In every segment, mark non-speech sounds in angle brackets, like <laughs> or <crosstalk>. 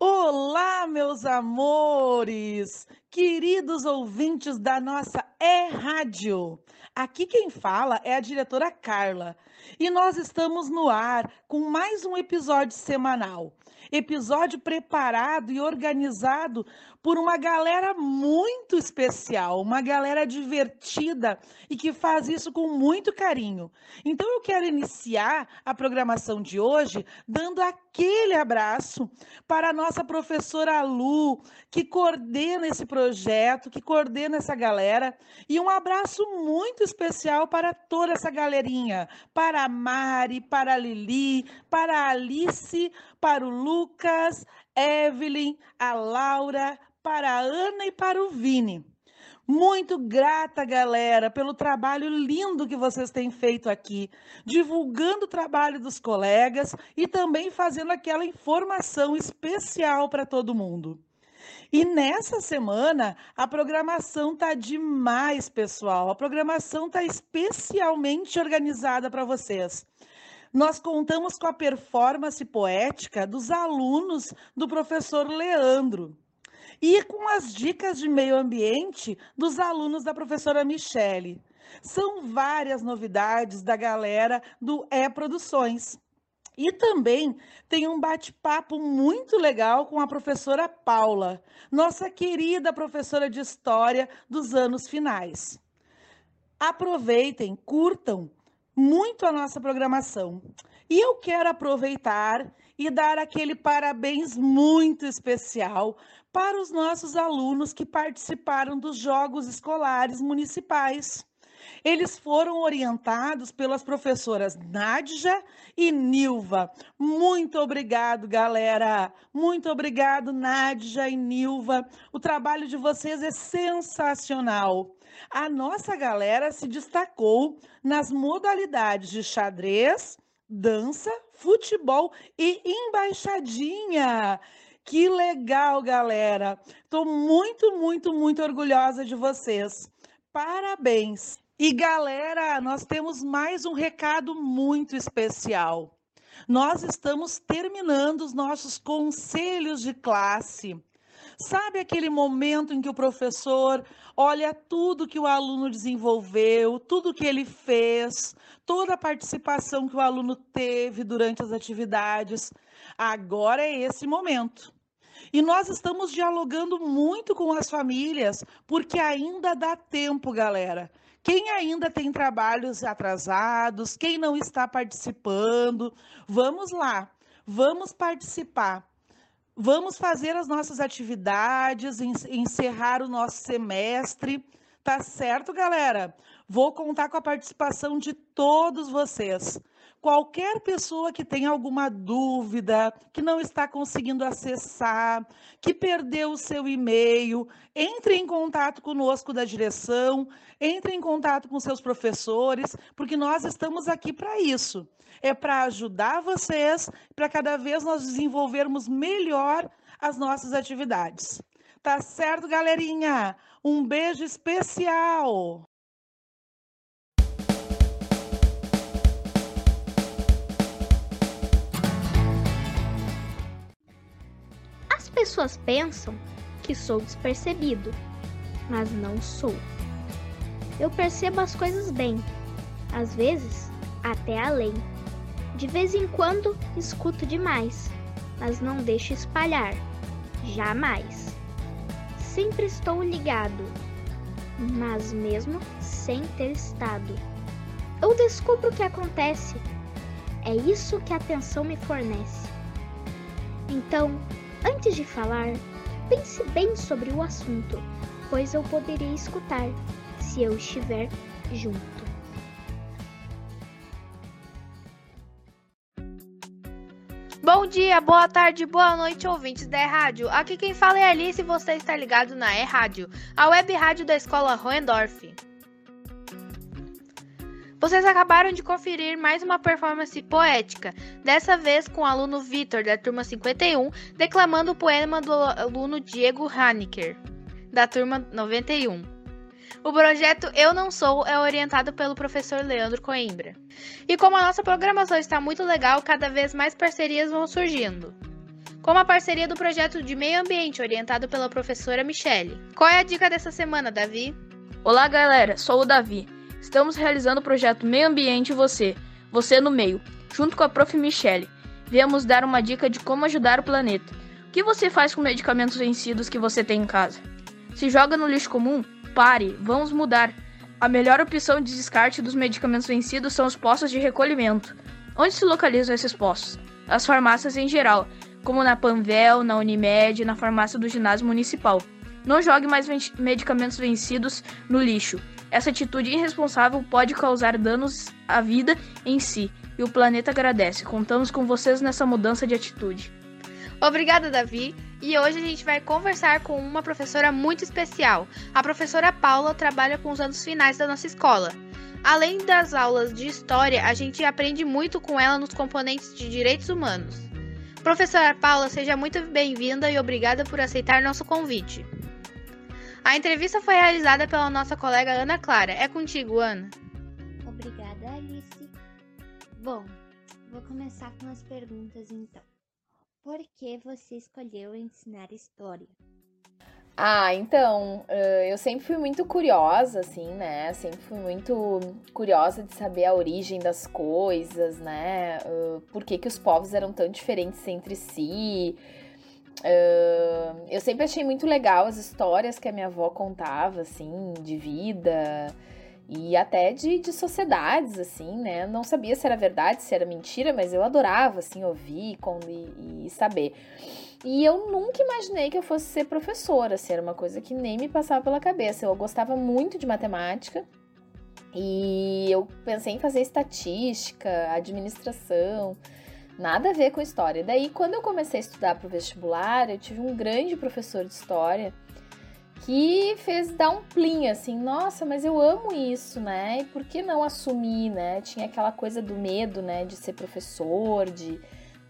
Olá, meus amores, queridos ouvintes da nossa E-Rádio. Aqui quem fala é a diretora Carla e nós estamos no ar com mais um episódio semanal. Episódio preparado e organizado por uma galera muito especial, uma galera divertida e que faz isso com muito carinho. Então eu quero iniciar a programação de hoje dando aquele abraço para a nossa professora Lu, que coordena esse projeto, que coordena essa galera, e um abraço muito especial para toda essa galerinha, para a Mari, para a Lili, para a Alice, para o Lucas, Evelyn, a Laura, para a Ana e para o Vini. Muito grata, galera, pelo trabalho lindo que vocês têm feito aqui, divulgando o trabalho dos colegas e também fazendo aquela informação especial para todo mundo. E nessa semana, a programação tá demais, pessoal. A programação tá especialmente organizada para vocês. Nós contamos com a performance poética dos alunos do professor Leandro e com as dicas de meio ambiente dos alunos da professora Michele. São várias novidades da galera do E Produções. E também tem um bate-papo muito legal com a professora Paula, nossa querida professora de história dos anos finais. Aproveitem, curtam muito a nossa programação. E eu quero aproveitar e dar aquele parabéns muito especial para os nossos alunos que participaram dos Jogos Escolares Municipais. Eles foram orientados pelas professoras Nádja e Nilva. Muito obrigado, galera. Muito obrigado, Nádja e Nilva. O trabalho de vocês é sensacional. A nossa galera se destacou nas modalidades de xadrez, dança, futebol e embaixadinha. Que legal, galera! Estou muito, muito, muito orgulhosa de vocês. Parabéns! E galera, nós temos mais um recado muito especial. Nós estamos terminando os nossos conselhos de classe. Sabe aquele momento em que o professor olha tudo que o aluno desenvolveu, tudo que ele fez, toda a participação que o aluno teve durante as atividades? Agora é esse momento. E nós estamos dialogando muito com as famílias, porque ainda dá tempo, galera. Quem ainda tem trabalhos atrasados, quem não está participando, vamos lá, vamos participar. Vamos fazer as nossas atividades, encerrar o nosso semestre. Tá certo, galera? Vou contar com a participação de todos vocês. Qualquer pessoa que tenha alguma dúvida, que não está conseguindo acessar, que perdeu o seu e-mail, entre em contato conosco da direção, entre em contato com seus professores, porque nós estamos aqui para isso. É para ajudar vocês, para cada vez nós desenvolvermos melhor as nossas atividades. Tá certo, galerinha? Um beijo especial! Pessoas pensam que sou despercebido, mas não sou. Eu percebo as coisas bem, às vezes até além. De vez em quando escuto demais, mas não deixo espalhar, jamais. Sempre estou ligado, mas mesmo sem ter estado. Eu descubro o que acontece. É isso que a atenção me fornece. Então, Antes de falar, pense bem sobre o assunto, pois eu poderia escutar se eu estiver junto. Bom dia, boa tarde, boa noite, ouvintes da E-Rádio. Aqui quem fala é Alice e você está ligado na E-Rádio, a web rádio da escola Hohendorf. Vocês acabaram de conferir mais uma performance poética, dessa vez com o aluno Vitor, da turma 51, declamando o poema do aluno Diego Haniker, da turma 91. O projeto Eu Não Sou é orientado pelo professor Leandro Coimbra. E como a nossa programação está muito legal, cada vez mais parcerias vão surgindo. com uma parceria do projeto de meio ambiente orientado pela professora Michele. Qual é a dica dessa semana, Davi? Olá, galera, sou o Davi. Estamos realizando o projeto Meio Ambiente Você, Você no Meio, junto com a Prof. Michele. Viemos dar uma dica de como ajudar o planeta. O que você faz com medicamentos vencidos que você tem em casa? Se joga no lixo comum? Pare, vamos mudar. A melhor opção de descarte dos medicamentos vencidos são os postos de recolhimento. Onde se localizam esses postos? As farmácias em geral, como na Panvel, na Unimed, na farmácia do ginásio municipal. Não jogue mais medicamentos vencidos no lixo. Essa atitude irresponsável pode causar danos à vida em si e o planeta agradece. Contamos com vocês nessa mudança de atitude. Obrigada, Davi. E hoje a gente vai conversar com uma professora muito especial. A professora Paula trabalha com os anos finais da nossa escola. Além das aulas de história, a gente aprende muito com ela nos componentes de direitos humanos. Professora Paula, seja muito bem-vinda e obrigada por aceitar nosso convite. A entrevista foi realizada pela nossa colega Ana Clara. É contigo, Ana. Obrigada, Alice. Bom, vou começar com as perguntas então. Por que você escolheu ensinar história? Ah, então, eu sempre fui muito curiosa, assim, né? Sempre fui muito curiosa de saber a origem das coisas, né? Por que, que os povos eram tão diferentes entre si. Eu sempre achei muito legal as histórias que a minha avó contava, assim, de vida e até de, de sociedades, assim, né? Não sabia se era verdade, se era mentira, mas eu adorava, assim, ouvir e, e saber. E eu nunca imaginei que eu fosse ser professora, assim, era uma coisa que nem me passava pela cabeça. Eu gostava muito de matemática e eu pensei em fazer estatística, administração, nada a ver com história. Daí, quando eu comecei a estudar para o vestibular, eu tive um grande professor de história que fez dar um plim assim, nossa, mas eu amo isso, né? E por que não assumir, né? Tinha aquela coisa do medo, né, de ser professor, de,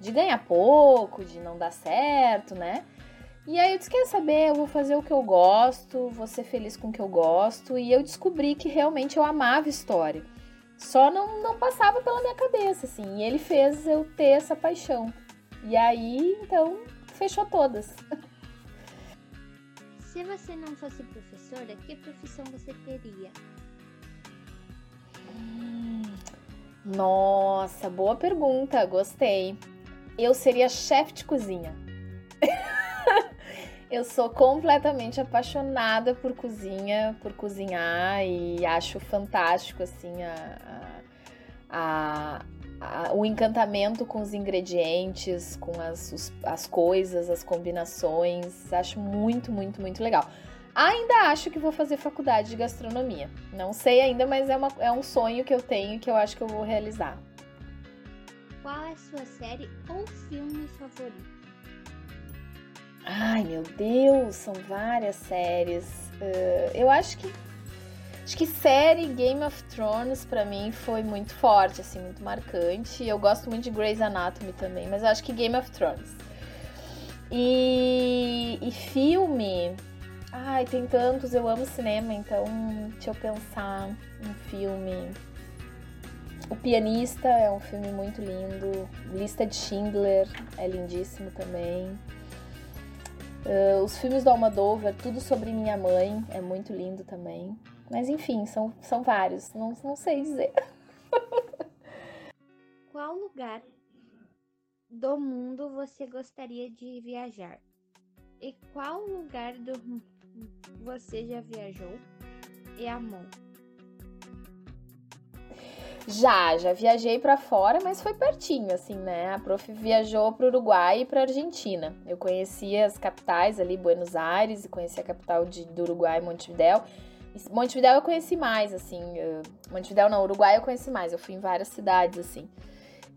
de ganhar pouco, de não dar certo, né? E aí eu disse, quer saber, eu vou fazer o que eu gosto, vou ser feliz com o que eu gosto, e eu descobri que realmente eu amava história. Só não, não passava pela minha cabeça, assim, e ele fez eu ter essa paixão. E aí, então, fechou todas. <laughs> Se você não fosse professora, que profissão você teria? Hum, nossa, boa pergunta, gostei. Eu seria chefe de cozinha. <laughs> eu sou completamente apaixonada por cozinha, por cozinhar e acho fantástico assim a, a, a, o encantamento com os ingredientes, com as, os, as coisas, as combinações. Acho muito, muito, muito legal. Ainda acho que vou fazer faculdade de gastronomia. Não sei ainda, mas é, uma, é um sonho que eu tenho que eu acho que eu vou realizar. Qual é a sua série ou filme favorito? Ai, meu Deus, são várias séries. Uh, eu acho que Acho que série Game of Thrones para mim foi muito forte, assim, muito marcante. Eu gosto muito de Grey's Anatomy também, mas eu acho que Game of Thrones. E, e filme, ai, tem tantos, eu amo cinema, então deixa eu pensar um filme. O Pianista é um filme muito lindo. Lista de Schindler é lindíssimo também. Uh, os filmes do Almodóvar, tudo sobre minha mãe, é muito lindo também. Mas enfim, são, são vários, não, não sei dizer. <laughs> Qual lugar do mundo você gostaria de viajar? E qual lugar do você já viajou e amou? Já, já viajei para fora, mas foi pertinho, assim, né? A prof viajou para Uruguai e para Argentina. Eu conheci as capitais ali, Buenos Aires, e conheci a capital de, do Uruguai, Montevidéu. Montevidéu eu conheci mais, assim. Montevidéu não, Uruguai eu conheci mais. Eu fui em várias cidades, assim.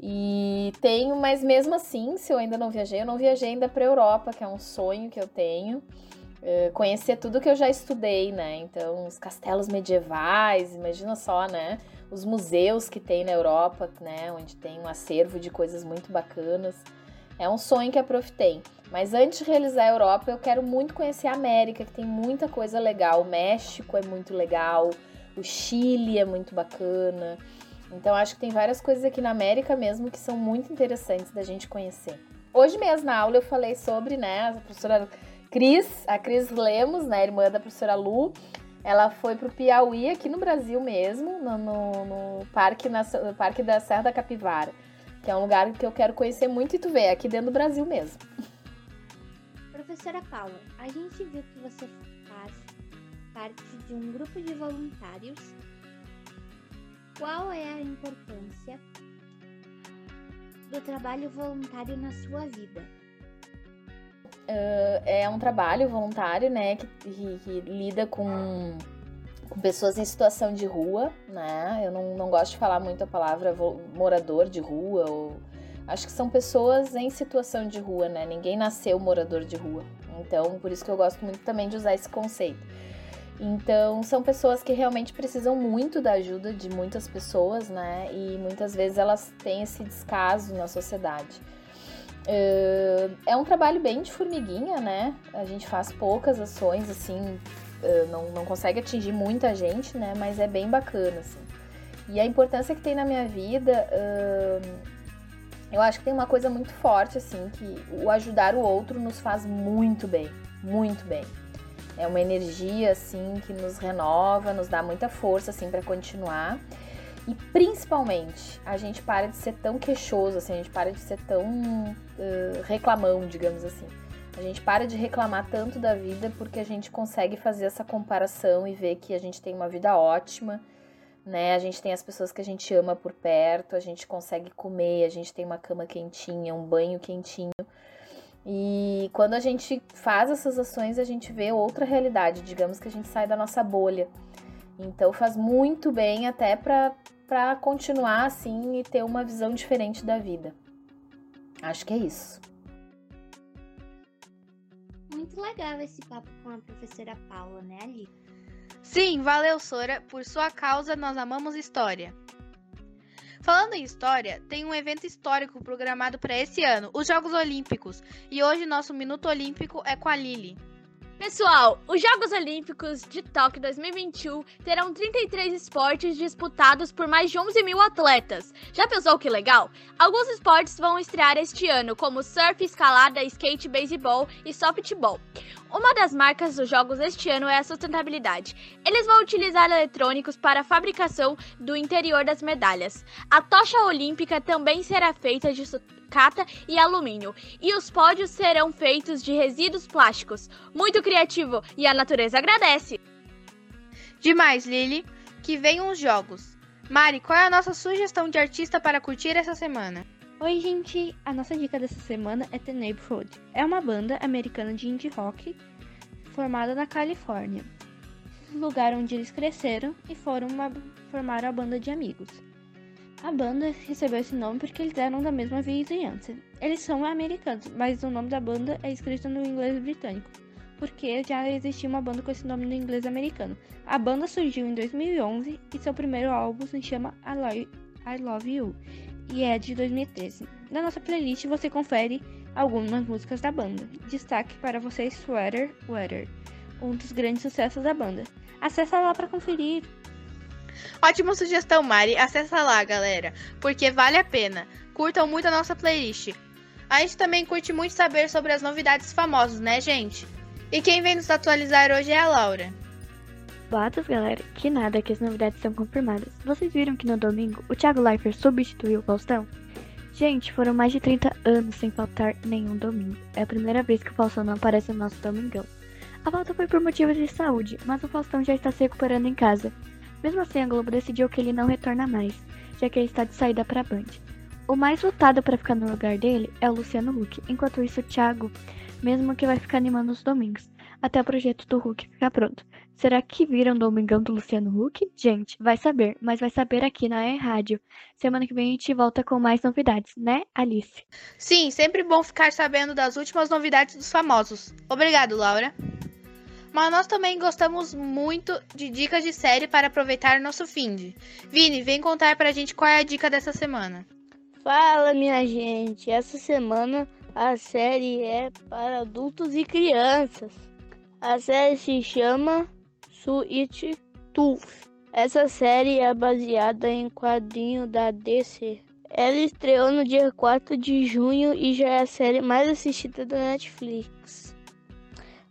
E tenho, mas mesmo assim, se eu ainda não viajei, eu não viajei ainda para Europa, que é um sonho que eu tenho. Uh, conhecer tudo que eu já estudei, né? Então, os castelos medievais, imagina só, né? Os museus que tem na Europa, né? Onde tem um acervo de coisas muito bacanas. É um sonho que a Prof tem. Mas antes de realizar a Europa, eu quero muito conhecer a América, que tem muita coisa legal. O México é muito legal, o Chile é muito bacana. Então acho que tem várias coisas aqui na América mesmo que são muito interessantes da gente conhecer. Hoje mesmo na aula eu falei sobre, né, a professora Cris, a Cris Lemos, né, irmã da professora Lu, ela foi pro Piauí, aqui no Brasil mesmo, no, no, no parque, na, no parque da Serra da Capivara, que é um lugar que eu quero conhecer muito e tu vê, aqui dentro do Brasil mesmo. Professora Paula, a gente viu que você faz parte de um grupo de voluntários. Qual é a importância do trabalho voluntário na sua vida? Uh, é um trabalho voluntário, né, que, que, que lida com, com, pessoas em situação de rua, né? Eu não, não gosto de falar muito a palavra morador de rua, ou acho que são pessoas em situação de rua, né? Ninguém nasceu morador de rua. Então, por isso que eu gosto muito também de usar esse conceito. Então, são pessoas que realmente precisam muito da ajuda de muitas pessoas, né? E muitas vezes elas têm esse descaso na sociedade. É um trabalho bem de formiguinha, né? A gente faz poucas ações, assim, não, não consegue atingir muita gente, né? Mas é bem bacana, assim. E a importância que tem na minha vida, eu acho que tem uma coisa muito forte, assim, que o ajudar o outro nos faz muito bem, muito bem. É uma energia, assim, que nos renova, nos dá muita força, assim, para continuar. E principalmente, a gente para de ser tão queixoso, assim, a gente para de ser tão uh, reclamão, digamos assim. A gente para de reclamar tanto da vida porque a gente consegue fazer essa comparação e ver que a gente tem uma vida ótima, né? A gente tem as pessoas que a gente ama por perto, a gente consegue comer, a gente tem uma cama quentinha, um banho quentinho. E quando a gente faz essas ações, a gente vê outra realidade, digamos que a gente sai da nossa bolha. Então faz muito bem até para continuar assim e ter uma visão diferente da vida. Acho que é isso. Muito legal esse papo com a professora Paula, né, Ali? Sim, valeu, Sora. Por sua causa, nós amamos história. Falando em história, tem um evento histórico programado para esse ano, os Jogos Olímpicos. E hoje nosso Minuto Olímpico é com a Lili. Pessoal, os Jogos Olímpicos de Tóquio 2021 terão 33 esportes disputados por mais de 11 mil atletas. Já pensou que legal? Alguns esportes vão estrear este ano, como surf, escalada, skate, beisebol e softball. Uma das marcas dos jogos este ano é a sustentabilidade. Eles vão utilizar eletrônicos para a fabricação do interior das medalhas. A tocha olímpica também será feita de sucata e alumínio, e os pódios serão feitos de resíduos plásticos. Muito criativo e a natureza agradece. Demais, Lily. Que venham os jogos. Mari, qual é a nossa sugestão de artista para curtir essa semana? Oi, gente! A nossa dica dessa semana é The Neighborhood. É uma banda americana de indie rock formada na Califórnia, lugar onde eles cresceram e foram uma, formar a banda de amigos. A banda recebeu esse nome porque eles eram da mesma vizinhança. Eles são americanos, mas o nome da banda é escrito no inglês britânico, porque já existia uma banda com esse nome no inglês americano. A banda surgiu em 2011 e seu primeiro álbum se chama I Love You e é de 2013. Na nossa playlist você confere algumas músicas da banda. Destaque para vocês Sweater Weather, um dos grandes sucessos da banda. Acesse lá para conferir. Ótima sugestão, Mari. Acessa lá, galera, porque vale a pena. Curtam muito a nossa playlist. A gente também curte muito saber sobre as novidades famosas, né, gente? E quem vem nos atualizar hoje é a Laura. Boatos, galera, que nada que as novidades são confirmadas. Vocês viram que no domingo o Thiago Leifert substituiu o Faustão? Gente, foram mais de 30 anos sem faltar nenhum domingo. É a primeira vez que o Faustão não aparece no nosso domingão. A volta foi por motivos de saúde, mas o Faustão já está se recuperando em casa. Mesmo assim, a Globo decidiu que ele não retorna mais, já que ele está de saída para a Band. O mais votado para ficar no lugar dele é o Luciano Huck, enquanto isso o Thiago, mesmo que vai ficar animando os domingos, até o projeto do Huck ficar pronto. Será que viram Domingão do Luciano Huck? Gente, vai saber, mas vai saber aqui na E Rádio. Semana que vem a gente volta com mais novidades, né, Alice? Sim, sempre bom ficar sabendo das últimas novidades dos famosos. Obrigado, Laura. Mas nós também gostamos muito de dicas de série para aproveitar nosso fim. Vini, vem contar pra gente qual é a dica dessa semana. Fala, minha gente. Essa semana a série é para adultos e crianças. A série se chama Sweet Tooth. Essa série é baseada em quadrinho da DC. Ela estreou no dia 4 de junho e já é a série mais assistida da Netflix.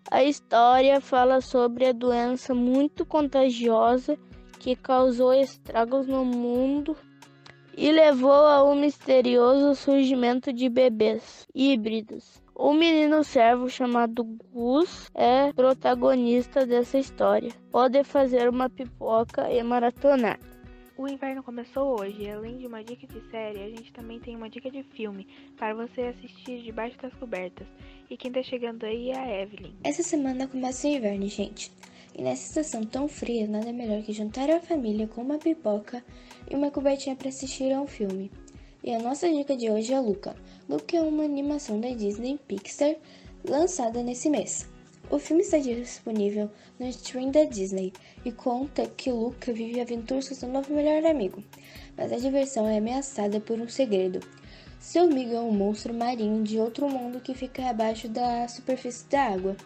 A história fala sobre a doença muito contagiosa que causou estragos no mundo e levou a um misterioso surgimento de bebês híbridos. O menino servo chamado Gus é protagonista dessa história. Pode fazer uma pipoca e maratonar. O inverno começou hoje e além de uma dica de série, a gente também tem uma dica de filme para você assistir debaixo das cobertas. E quem tá chegando aí é a Evelyn. Essa semana começa o inverno, gente. E nessa estação tão fria, nada melhor que juntar a família com uma pipoca e uma cobertinha para assistir a um filme. E a nossa dica de hoje é Luca. Luca é uma animação da Disney Pixar lançada nesse mês. O filme está disponível no stream da Disney e conta que Luca vive aventuras com seu novo melhor amigo, mas a diversão é ameaçada por um segredo. Seu amigo é um monstro marinho de outro mundo que fica abaixo da superfície da água.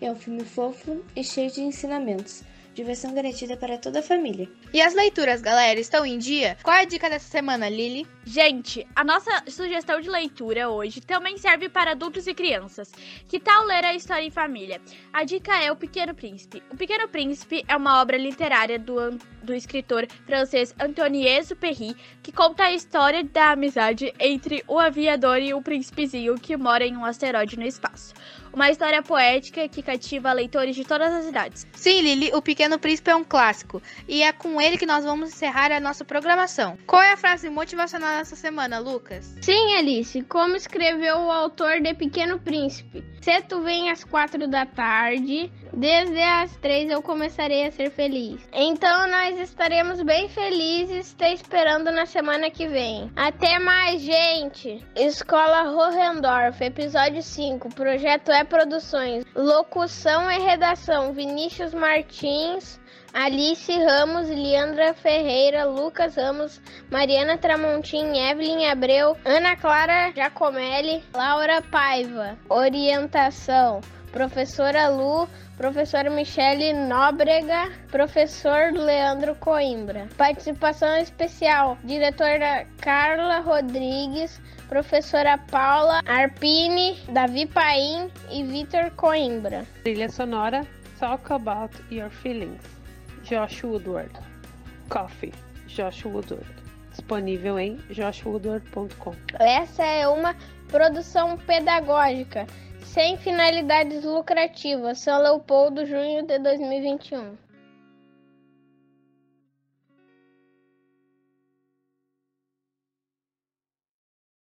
É um filme fofo e cheio de ensinamentos, Diversão garantida para toda a família. E as leituras, galera, estão em dia? Qual é a dica dessa semana, Lili? Gente, a nossa sugestão de leitura hoje também serve para adultos e crianças. Que tal ler a história em família? A dica é O Pequeno Príncipe. O Pequeno Príncipe é uma obra literária do, do escritor francês Antoine Exupéry, que conta a história da amizade entre o aviador e o príncipezinho que mora em um asteroide no espaço. Uma história poética que cativa leitores de todas as idades. Sim, Lili, O Pequeno Príncipe é um clássico. E é com ele que nós vamos encerrar a nossa programação. Qual é a frase motivacional dessa semana, Lucas? Sim, Alice. Como escreveu o autor de Pequeno Príncipe? Se tu vem às quatro da tarde, desde as três eu começarei a ser feliz. Então nós estaremos bem felizes te esperando na semana que vem. Até mais, gente! Escola Hohendorf, episódio 5, projeto é Produções. Locução e redação: Vinícius Martins, Alice Ramos, Leandra Ferreira, Lucas Ramos, Mariana Tramontim, Evelyn Abreu, Ana Clara Giacomelli, Laura Paiva. Orientação: Professora Lu, professora Michele Nóbrega, professor Leandro Coimbra. Participação especial: diretora Carla Rodrigues, professora Paula Arpini, Davi Paim e Vitor Coimbra. Trilha sonora Talk About Your Feelings, Josh Woodward. Coffee, Josh Woodward. Disponível em joshwoodward.com. Essa é uma produção pedagógica sem finalidades lucrativas. São Leopoldo, junho de 2021.